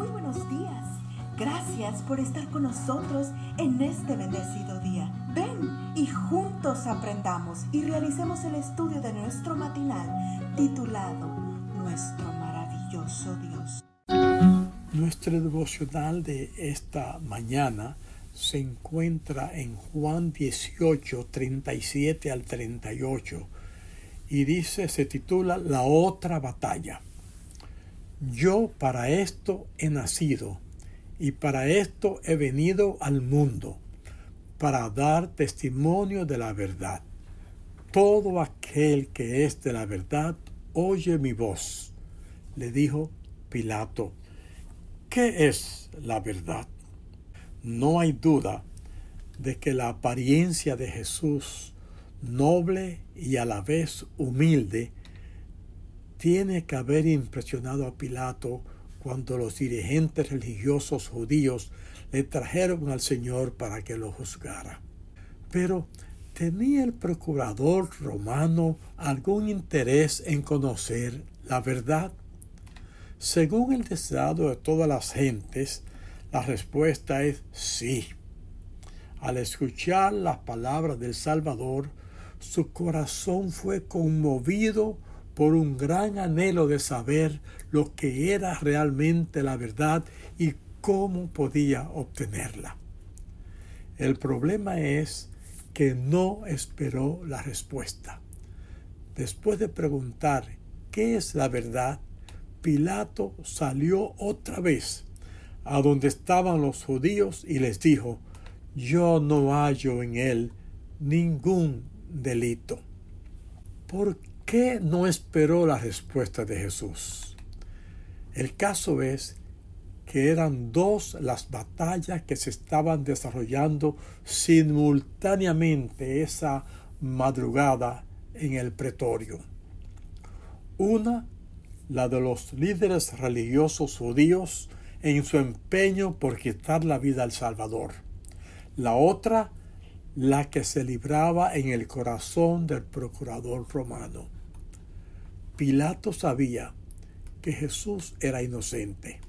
Muy buenos días. Gracias por estar con nosotros en este bendecido día. Ven y juntos aprendamos y realicemos el estudio de nuestro matinal titulado Nuestro maravilloso Dios. Nuestro devocional de esta mañana se encuentra en Juan 18, 37 al 38 y dice, se titula La otra batalla. Yo para esto he nacido y para esto he venido al mundo, para dar testimonio de la verdad. Todo aquel que es de la verdad oye mi voz. Le dijo Pilato, ¿qué es la verdad? No hay duda de que la apariencia de Jesús, noble y a la vez humilde, tiene que haber impresionado a Pilato cuando los dirigentes religiosos judíos le trajeron al Señor para que lo juzgara. Pero ¿tenía el procurador romano algún interés en conocer la verdad? Según el deseado de todas las gentes, la respuesta es sí. Al escuchar las palabras del Salvador, su corazón fue conmovido por un gran anhelo de saber lo que era realmente la verdad y cómo podía obtenerla. El problema es que no esperó la respuesta. Después de preguntar qué es la verdad, Pilato salió otra vez a donde estaban los judíos y les dijo, yo no hallo en él ningún delito. ¿Por qué no esperó la respuesta de Jesús? El caso es que eran dos las batallas que se estaban desarrollando simultáneamente esa madrugada en el pretorio. Una, la de los líderes religiosos judíos en su empeño por quitar la vida al Salvador. La otra, la que se libraba en el corazón del procurador romano. Pilato sabía que Jesús era inocente.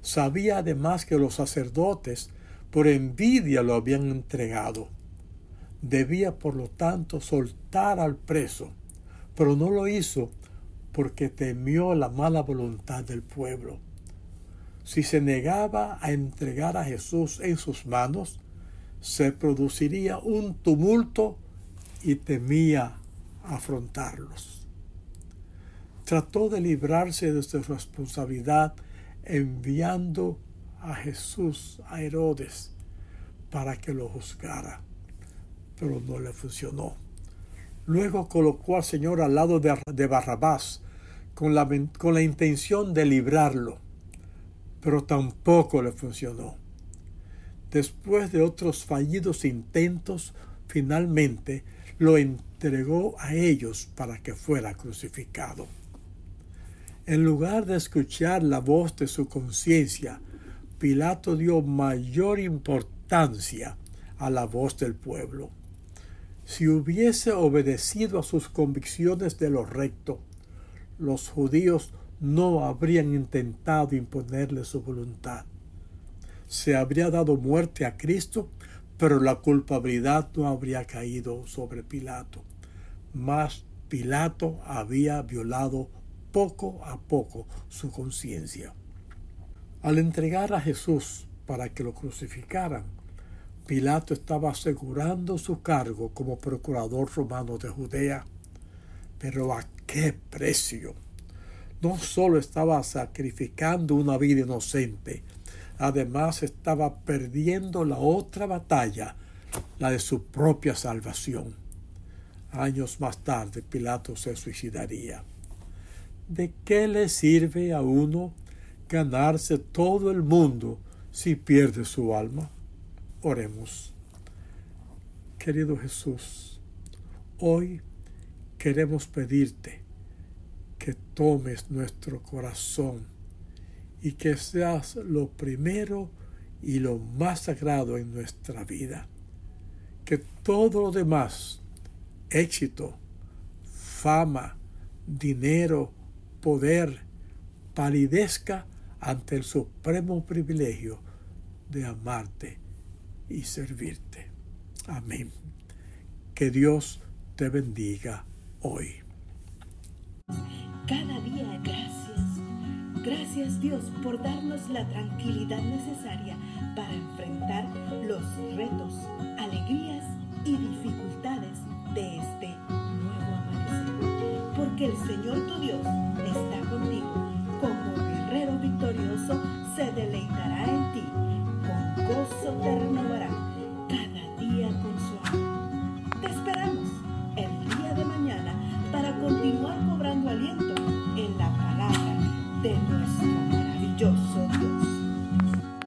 Sabía además que los sacerdotes por envidia lo habían entregado. Debía por lo tanto soltar al preso, pero no lo hizo porque temió la mala voluntad del pueblo. Si se negaba a entregar a Jesús en sus manos, se produciría un tumulto y temía afrontarlos trató de librarse de su responsabilidad enviando a Jesús a Herodes para que lo juzgara, pero no le funcionó. Luego colocó al Señor al lado de, Barrabás con la, con la intención de librarlo, pero tampoco le funcionó. Después de otros fallidos intentos, finalmente lo entregó a ellos para que fuera crucificado. En lugar de escuchar la voz de su conciencia, Pilato dio mayor importancia a la voz del pueblo. Si hubiese obedecido a sus convicciones de lo recto, los judíos no habrían intentado imponerle su voluntad. Se habría dado muerte a Cristo, pero la culpabilidad no habría caído sobre Pilato. Mas Pilato había violado poco a poco su conciencia. Al entregar a Jesús para que lo crucificaran, Pilato estaba asegurando su cargo como procurador romano de Judea. Pero ¿a qué precio? No solo estaba sacrificando una vida inocente, además estaba perdiendo la otra batalla, la de su propia salvación. Años más tarde Pilato se suicidaría. ¿De qué le sirve a uno ganarse todo el mundo si pierde su alma? Oremos. Querido Jesús, hoy queremos pedirte que tomes nuestro corazón y que seas lo primero y lo más sagrado en nuestra vida. Que todo lo demás, éxito, fama, dinero, poder palidezca ante el supremo privilegio de amarte y servirte. Amén. Que Dios te bendiga hoy. Cada día gracias. Gracias Dios por darnos la tranquilidad necesaria para enfrentar los retos, alegrías y dificultades de este el Señor tu Dios está contigo. Como guerrero victorioso se deleitará en ti con gozo terrenal